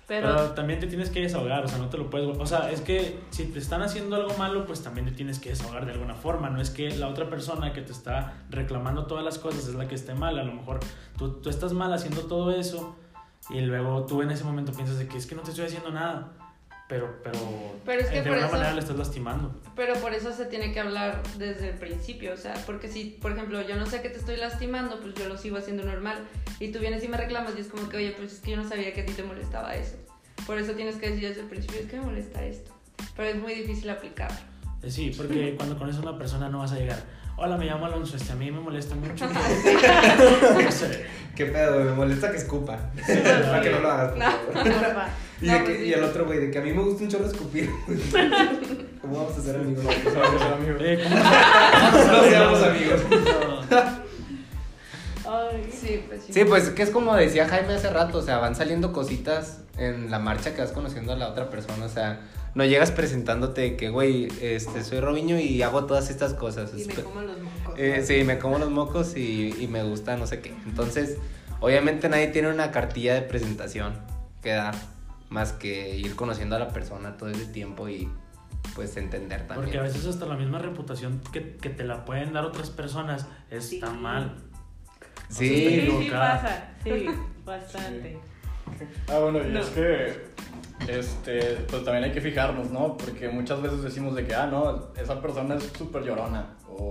Pero, pero también te tienes que desahogar, o sea, no te lo puedes... O sea, es que si te están haciendo algo malo, pues también te tienes que desahogar de alguna forma. No es que la otra persona que te está reclamando todas las cosas es la que esté mal. A lo mejor tú, tú estás mal haciendo todo eso y luego tú en ese momento piensas de que es que no te estoy haciendo nada. Pero, pero, Pero es que de por alguna eso- manera le estás lastimando. Pero por eso se tiene que hablar desde el principio, o sea, porque si, por ejemplo, yo no sé que te estoy lastimando, pues yo lo sigo haciendo normal. Y tú vienes y me reclamas y es como que, oye, pues es que yo no sabía que a ti te molestaba eso. Por eso tienes que decir desde el principio, es que me molesta esto. Pero es muy difícil aplicarlo. Eh, Sí, porque <laughs> cuando conoces a una persona no vas a llegar. Hola, me llamo Alonso, este, a mí me molesta mucho. <laughs> que-" <laughs> No sé. ¿Qué pedo? Me molesta que escupa. Para que no lo hagas, por favor. Y, No, de que- pues y el otro güey, de que a mí me gusta un chorro escupir. <laughs> ¿Cómo vamos a ser amigos? Pues vamos a ser amigos. Eh, ¿cómo No seamos amigos. No. Sí, pues sí. Sí, pues que es como decía Jaime hace rato, o sea, van saliendo cositas en la marcha que vas conociendo a la otra persona, o sea, no llegas presentándote que, güey, este, soy Robiño y hago todas estas cosas. Y me como los mocos. Eh, sí, me como los mocos y, y me gusta no sé qué. Entonces, obviamente nadie tiene una cartilla de presentación que dar, más que ir conociendo a la persona todo ese tiempo y pues entender también. Porque a veces hasta la misma reputación que, que te la pueden dar otras personas está Sí. mal. Sí, Sí, pasa. <laughs> Sí, bastante. Ah, bueno, y No. es que, este, pues también hay que fijarnos, ¿no? Porque muchas veces decimos de que, ah, no, esa persona es súper llorona, o,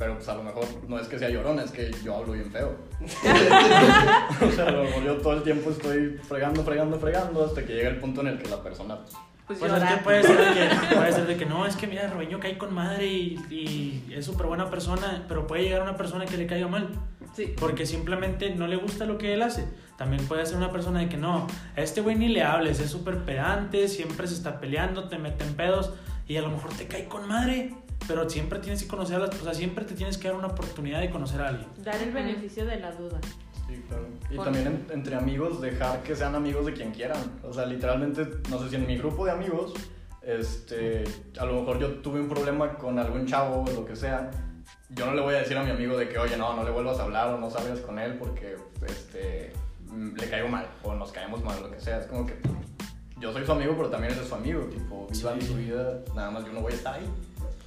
pero pues a lo mejor no es que sea llorona, es que yo hablo bien feo. <laughs> o sea, a lo mejor yo todo el tiempo estoy fregando, fregando, fregando, hasta que llega el punto en el que la persona, pues, Pues, Pues es que puede ser de que, puede ser de que no, es que mira, Robeño cae con madre y, y es súper buena persona, pero puede llegar una persona que le caiga mal. Sí. Porque simplemente no le gusta lo que él hace. También puede ser una persona de que no, a este güey ni le hables, es súper pedante, siempre se está peleando, te mete en pedos y a lo mejor te cae con madre. Pero siempre tienes que conocer a las personas, siempre te tienes que dar una oportunidad de conocer a alguien. Dar el beneficio de la duda. sí, claro. Y Por- también en- entre amigos dejar que sean amigos de quien quieran. O sea, literalmente, no sé si en mi grupo de amigos, este, a lo mejor yo tuve un problema con algún chavo o lo que sea. Yo no le voy a decir a mi amigo de que, oye, no, no le vuelvas a hablar o no salgas con él porque, este, le caigo mal o nos caemos mal, lo que sea. Es como que yo soy su amigo, pero también eres su amigo. Tipo, vivan Sí. su vida, nada más yo no voy a estar ahí.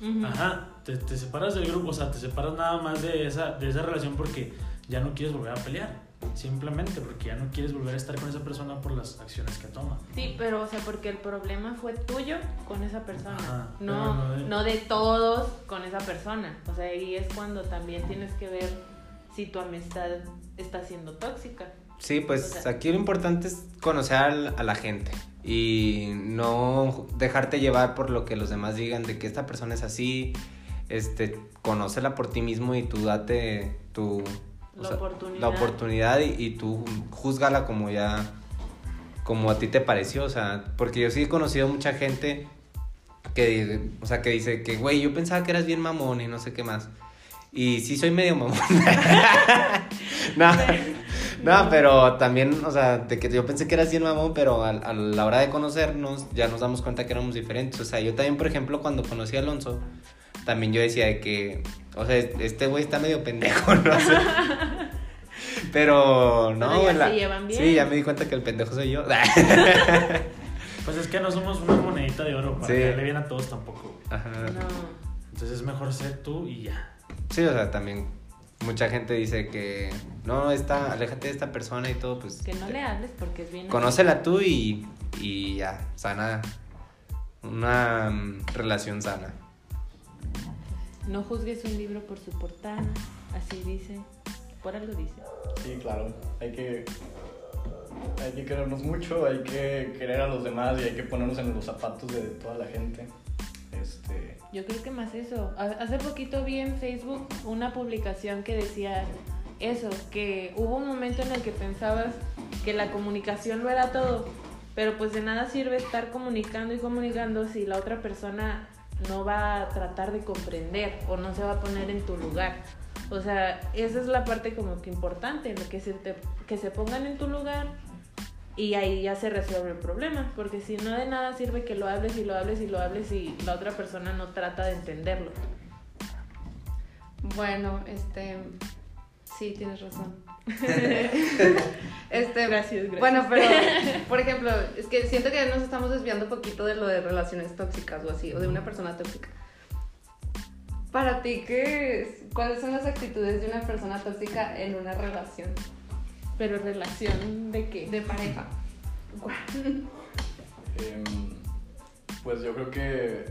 Ujú. Ajá, te, te separas del grupo, o sea, te separas nada más de esa, de esa relación porque ya no quieres volver a pelear. Simplemente porque ya no quieres volver a estar con esa persona por las acciones que toma. Sí, pero o sea, porque el problema fue tuyo con esa persona, Ajá, no, no de- no de todos con esa persona. O sea, ahí es cuando también tienes que ver si tu amistad está siendo tóxica. Sí, O pues sea- aquí lo importante es conocer a la gente y no dejarte llevar por lo que los demás digan de que esta persona es así. Este, conócela por ti mismo y tú date tu La sea, oportunidad. la oportunidad y, y tú juzgala como ya como a ti te pareció, o sea, porque yo sí he conocido mucha gente que o sea, que dice que güey, yo pensaba que eras bien mamón y no sé qué más. Y sí soy medio mamón. <laughs> no, no, pero también, o sea, de que yo pensé que eras bien mamón, pero a, a la hora de conocernos ya nos damos cuenta que éramos diferentes. O sea, yo también, por ejemplo, cuando conocí a Alonso, también yo decía de que, o sea, este güey está medio pendejo, <laughs> no sé. Pero no, Pero ya la- se llevan bien. Sí, ya me di cuenta que el pendejo soy yo. <laughs> Pues es que no somos una monedita de oro para Sí. caerle bien a todos tampoco. Ajá. No. Entonces es mejor ser tú y ya. Sí, o sea, también mucha gente dice que no, está, aléjate de esta persona y todo, pues Que no le hables porque es bien. conócela tú y, y ya, sana, una mm, relación sana. No juzgues un libro por su portada. Así dice. Por algo dice. Sí, claro. Hay que, hay que querernos mucho, hay que querer a los demás y hay que ponernos en los zapatos de toda la gente. Este, Yo creo que más eso. Ha- Hace poquito vi en Facebook una publicación que decía eso, que hubo un momento en el que pensabas que la comunicación lo era todo, pero pues de nada sirve estar comunicando y comunicando si la otra persona no va a tratar de comprender o no se va a poner en tu lugar. O sea, esa es la parte como que importante, que que se pongan en tu lugar y ahí ya se resuelve el problema, porque si no de nada sirve que lo hables y lo hables y lo hables y la otra persona no trata de entenderlo. Bueno, este. Sí, tienes razón. <laughs> este, Gracias, gracias. Bueno, pero, por ejemplo, es que siento que nos estamos desviando un poquito de lo de relaciones tóxicas o así, o de una persona tóxica. Para ti, ¿qué es? ¿cuáles son las actitudes de una persona tóxica en una relación Pero relación de qué? de pareja? em, pues yo creo que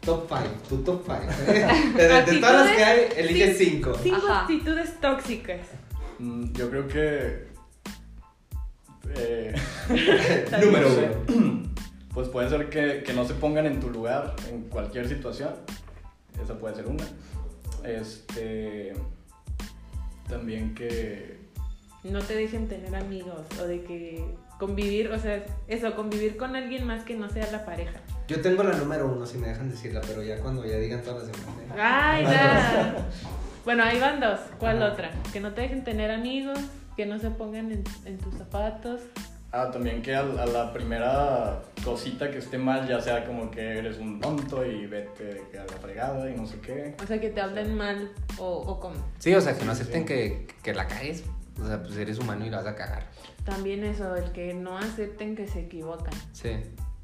Top 5, tu top 5. <laughs> De, de todas las que hay, elige 5. Cinco Ajá. actitudes tóxicas. mm, yo creo que eh, <laughs> Número no sé, 1. <clears throat> pues puede ser que, que no se pongan en tu lugar en cualquier situación. Esa puede ser una. Este. También que. No te dejen tener amigos o de que convivir, o sea, eso, convivir con alguien más que no sea la pareja. Yo tengo la número uno, si me dejan decirla, pero ya cuando ya digan todas las demás. ¿eh? Ay, ya. Bueno, ahí van dos. ¿Cuál Ajá. otra? Que no te dejen tener amigos, que no se pongan en, en tus zapatos. Ah, también que a, a la primera cosita que esté mal, ya sea como que eres un tonto y vete que a la fregada y no sé qué. O sea, que te hablen mal o, o como. Sí, o sea, que no Sí, acepten sí. que, que la cagues. O sea, pues eres humano y la vas a cagar. También eso, el que no acepten que se equivocan. Sí.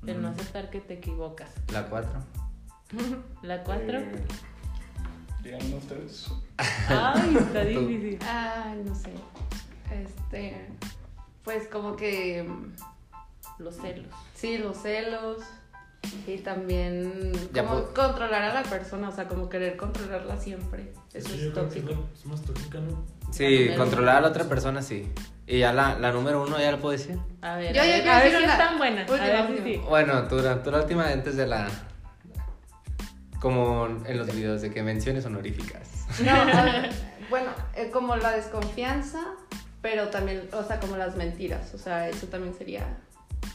El no aceptar que te equivocas. La cuatro. <laughs> La cuatro. Eh, díganme ustedes. Ay, está <laughs> difícil. Ay, no sé. Este. Pues como que. mm, Los celos. Sí, los celos. Y también. Ya como controlar a la persona, o sea, como querer controlarla siempre. Eso Sí, es yo tóxico. Es más tóxica, ¿no? Sí, controlar a la otra persona, sí. Y ya la, la número uno, ¿ya la puedo decir? A ver, Yo- a yo ver, quiero a ver decir si una- están buenas. A última, ver si última. sí. Bueno, tú, la- tú la última antes de la... Como en los videos de que menciones honoríficas. No, a ver, <laughs> bueno, eh, como la desconfianza, pero también, o sea, como las mentiras. O sea, eso también sería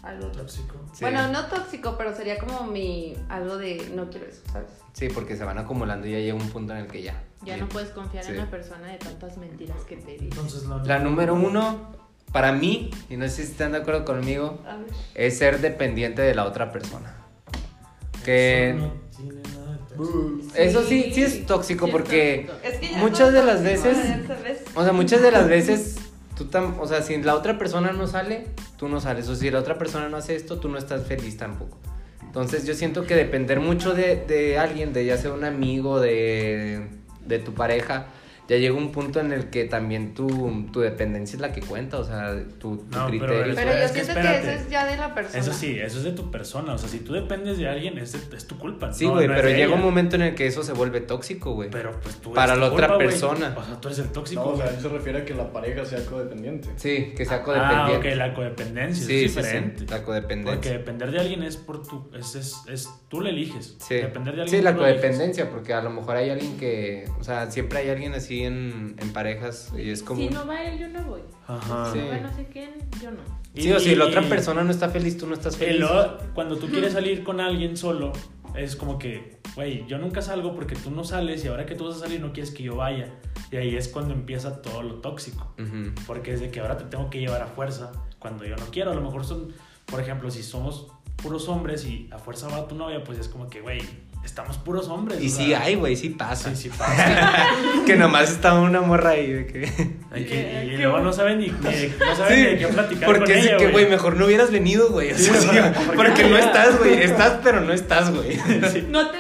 algo tóxico. Sí. Bueno, no tóxico, pero sería como mi. algo de no quiero eso, ¿sabes? Sí, porque se van acumulando y ya llega un punto en el que ya. Ya Bien. no puedes confiar Sí. en una persona de tantas mentiras que te dice. Entonces la, La número uno, para mí, y no sé si están de acuerdo conmigo, es ser dependiente de la otra persona. Que... Eso no tiene nada de tóxico. Eso sí, sí es tóxico Sí es porque... tóxico. Es que Muchas de las veces-. O sea, muchas de las <laughs> veces, tú tam- o sea, si la otra persona no sale, tú no sales. O si la otra persona no hace esto, tú no estás feliz tampoco. Entonces yo siento que depender mucho de, de alguien, de ya sea un amigo, de, de tu pareja, ya llega un punto en el que también tu, tu dependencia es la que cuenta, o sea, tu, tu No, pero criterio. Pero Es yo que siento que eso es ya de la persona. Eso sí, eso es de tu persona. O sea, si tú dependes de alguien, es, de- es tu culpa. Sí, güey, no es pero llega un momento en el que eso se vuelve tóxico, güey. Pero pues tú Para es tu la otra culpa, persona. O sea, tú eres el tóxico. No, o sea, él se refiere a que la pareja sea codependiente. Sí, que sea ah, codependiente. ok, la codependencia Sí, es diferente. sí, la codependencia. Porque depender de alguien es por tu. Es, es, es- tú le eliges. Sí, Depender de alguien sí la codependencia, porque a lo mejor hay alguien que, o sea, siempre hay alguien así en, en parejas y es como... Si no va él, yo no voy. Ajá. Si Sí. no va no sé quién, yo no. Sí, o si la otra persona no está feliz, tú no estás feliz. cuando tú quieres salir con alguien solo, es como que, güey, yo nunca salgo porque tú no sales y ahora que tú vas a salir no quieres que yo vaya. Y ahí es cuando empieza todo lo tóxico. Ujú. Porque es de que ahora te tengo que llevar a fuerza cuando yo no quiero. A lo mejor son, por ejemplo, si somos puros hombres y a fuerza va tu novia, pues es como que, güey, estamos puros hombres. Y o sí sea, hay, güey, sí pasa. Sí, sí <laughs> pasa. que nomás está una morra ahí de que... Que- y Qué luego no bueno. saben ni, ni- no saben de qué platicar porque con ella, que, güey, mejor no hubieras venido, güey. O sea, sí, porque- porque no estás, güey. Estás, pero no estás, güey. Sí. No te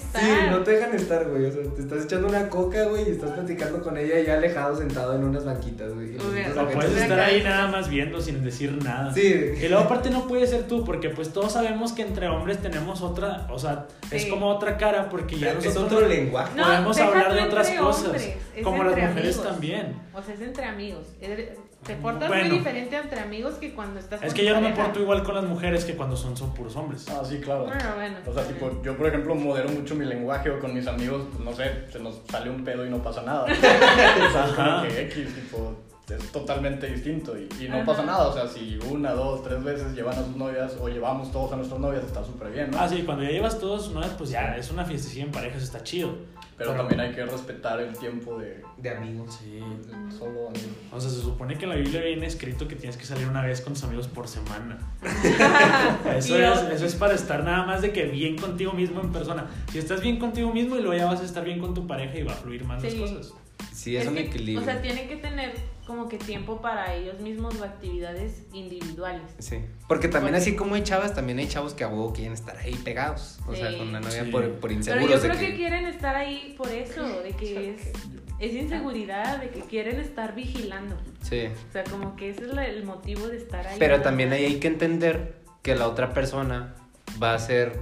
estar. Sí, no te dejan estar, güey. O sea, te estás echando una coca, güey, y estás platicando con ella ya alejado, sentado en unas banquitas, güey. O acá puedes estar acá- ahí nada más viendo sin decir nada. Sí. Y luego aparte no puede ser tú, porque pues todos sabemos que entre hombres tenemos otra, o sea, es como otra cara, porque ya Es nosotros otro lenguaje. No, podemos hablar de otras cosas, hombres, como las mujeres amigos. también. O sea, es entre amigos. Es- Te portas Bueno. muy diferente entre amigos que cuando estás Es con que tu yo no me porto igual con las mujeres que cuando son, son puros hombres. Ah, sí, claro. Bueno, bueno. O sea, tipo, yo por ejemplo modero mucho mi lenguaje o con mis amigos, pues no sé, se nos sale un pedo y no pasa nada. <laughs> o sea, es como que X, tipo, es totalmente distinto y, y no Ajá. pasa nada. O sea, si una, dos, tres veces llevan a sus novias o llevamos todos a nuestras novias, está súper bien, ¿no? Ah, sí, cuando ya llevas todos, no, pues ya es una fiestecilla en parejas, está chido. Pero también hay que respetar el tiempo de, De amigos. Sí. de solo amigos. O sea, se supone que en la Biblia viene escrito que tienes que salir una vez con tus amigos por semana. <laughs> Eso, es, eso es para estar nada más de que bien contigo mismo en persona. Si estás bien contigo mismo y luego ya vas a estar bien con tu pareja y va a fluir más Sí. las cosas. Sí, es, un que, equilibrio. O sea, tienen que tener como que tiempo para ellos mismos o actividades individuales. Sí. Porque también Porque- así como hay chavas, también hay chavos que a huevo quieren estar ahí pegados. O sea, Sí. con la novia Sí. por, por Pero inseguros. yo de creo que... quieren estar ahí por eso, de que es, es inseguridad, de que quieren estar vigilando. Sí. O sea, como que ese es la- el motivo de estar ahí. Pero también ahí hay que entender que la otra persona va a ser,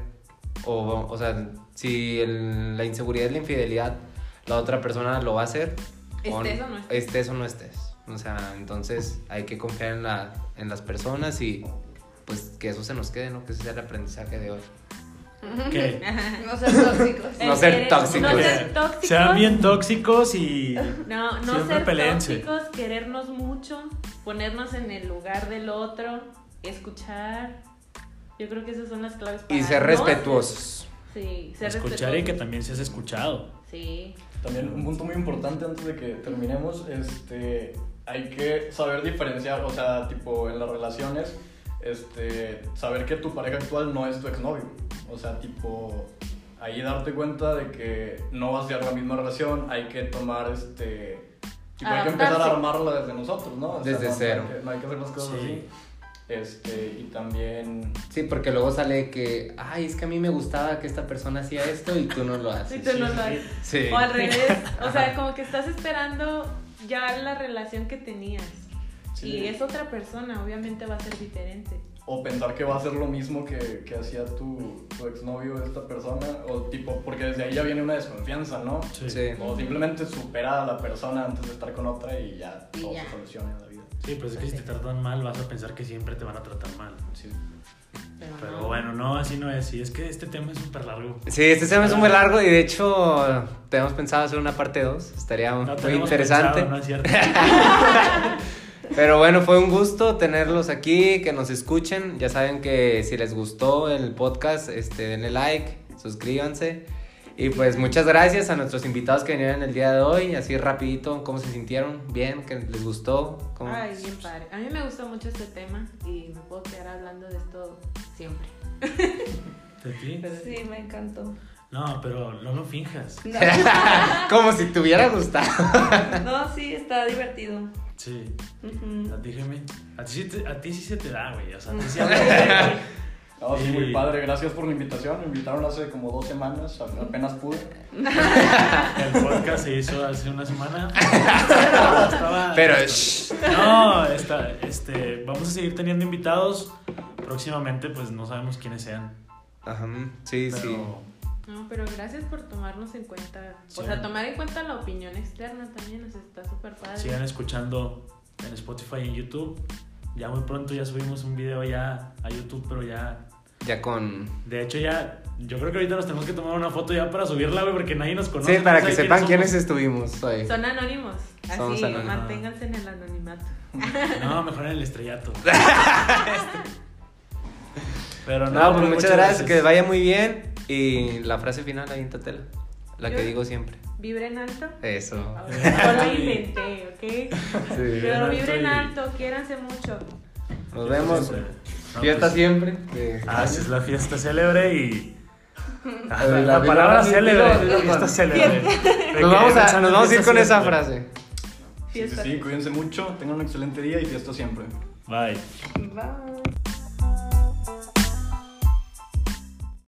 o, o sea, si el- la inseguridad es la infidelidad, la otra persona lo va a hacer. Estés o no estés. Estés o no estés. O sea, entonces hay que confiar en, la, en las personas y pues que eso se nos quede, ¿no? Que ese sea el aprendizaje de hoy. ¿Qué? <laughs> No ser tóxicos. No ser tóxicos. No ser tóxicos. Sean bien tóxicos y. No, no ser peleense. tóxicos, querernos mucho, ponernos en el lugar del otro, escuchar. Yo creo que esas son las claves para Y ser no respetuosos. Sí, ser Escuchar y que también seas escuchado. Sí. También un punto muy importante antes de que terminemos, este, hay que saber diferenciar, o sea, tipo en las relaciones, este, saber que tu pareja actual no es tu exnovio. O sea, tipo, ahí darte cuenta de que no vas a llevar la misma relación, hay que tomar, este, tipo, hay que empezar a armarla desde nosotros, ¿no? O sea, Desde no- cero. No hay, que, no hay que hacer las cosas Sí. así. Este, y también... Sí, porque luego sale que, ay, es que a mí me gustaba que esta persona hacía esto y tú no lo <laughs> Y haces. tú no lo haces. Sí. O al revés. O sea, como que estás esperando ya la relación que tenías. Sí. Y es otra persona, obviamente va a ser diferente. O pensar que va a ser lo mismo que, que hacía tu, tu exnovio esta persona, o tipo, porque desde ahí ya viene una desconfianza, ¿no? Sí. Sí. O simplemente supera a la persona antes de estar con otra y ya Y todo ya. se soluciona en la vida. Sí, pues es que si te tratan mal, vas a pensar que siempre te van a tratar mal. Sí. Pero bueno, no, así no es. Y es que este tema es súper largo. Sí, este tema es muy largo y de hecho tenemos pensado hacer una parte 2. Estaría No muy interesante. pensado, no es cierto. <laughs> Pero bueno, fue un gusto tenerlos aquí, que nos escuchen. Ya saben que si les gustó el podcast, este, denle like, suscríbanse. Y pues muchas gracias a nuestros invitados que vinieron el día de hoy. Así rapidito, ¿cómo se sintieron? ¿Bien? ¿Que les gustó? ¿Cómo? Ay, bien padre. A mí me gusta mucho este tema y me puedo quedar hablando de esto siempre. ¿De ti? Sí, me encantó. No, pero no lo finjas. No, <laughs> Como si te hubiera gustado. no, sí, está divertido. Sí. Ti, Gemma. A ti, sí te- a ti sí se te da, güey. O sea, a ti sí <laughs> <laughs> No, sí, muy padre. Gracias por la invitación. Me invitaron hace como dos semanas, apenas pude. <laughs> El podcast se hizo hace una semana. Estaba- Pero. No, está, este, vamos a seguir teniendo invitados. Próximamente, pues no sabemos quiénes sean. Ajá, sí, Pero sí. No, pero gracias por tomarnos en cuenta. Sí. O sea, tomar en cuenta la opinión externa también, sea, está súper padre. sigan escuchando en Spotify y en YouTube. Ya muy pronto ya subimos un video ya a YouTube, pero ya. Ya con. De hecho, ya. Yo creo que ahorita nos tenemos que tomar una foto ya para subirla, güey, porque nadie nos conoce. Sí, para no que sepan quiénes estuvimos hoy. Son anónimos. Así, Somos anónimos. manténganse en el anonimato. <laughs> No, mejor en el estrellato. <laughs> pero No, pues muchas gracias, que vaya muy bien. Y la frase final, ahí tela La que digo siempre. Vibren alto. Eso. No <laughs> lo inventé, ¿ok? Sí. Pero alto vibren y- alto, quiéranse mucho. Nos vemos. No, Fiesta pues, siempre. de- Ah, sí, es la fiesta célebre y. <laughs> Ah, la, la- la palabra la- célebre, fiesta célebre. Nos vamos a, nos vamos a ir con esa frase. Sí, Fiesta. sí, cuídense mucho, tengan un excelente día y fiesta siempre. Bye. Bye.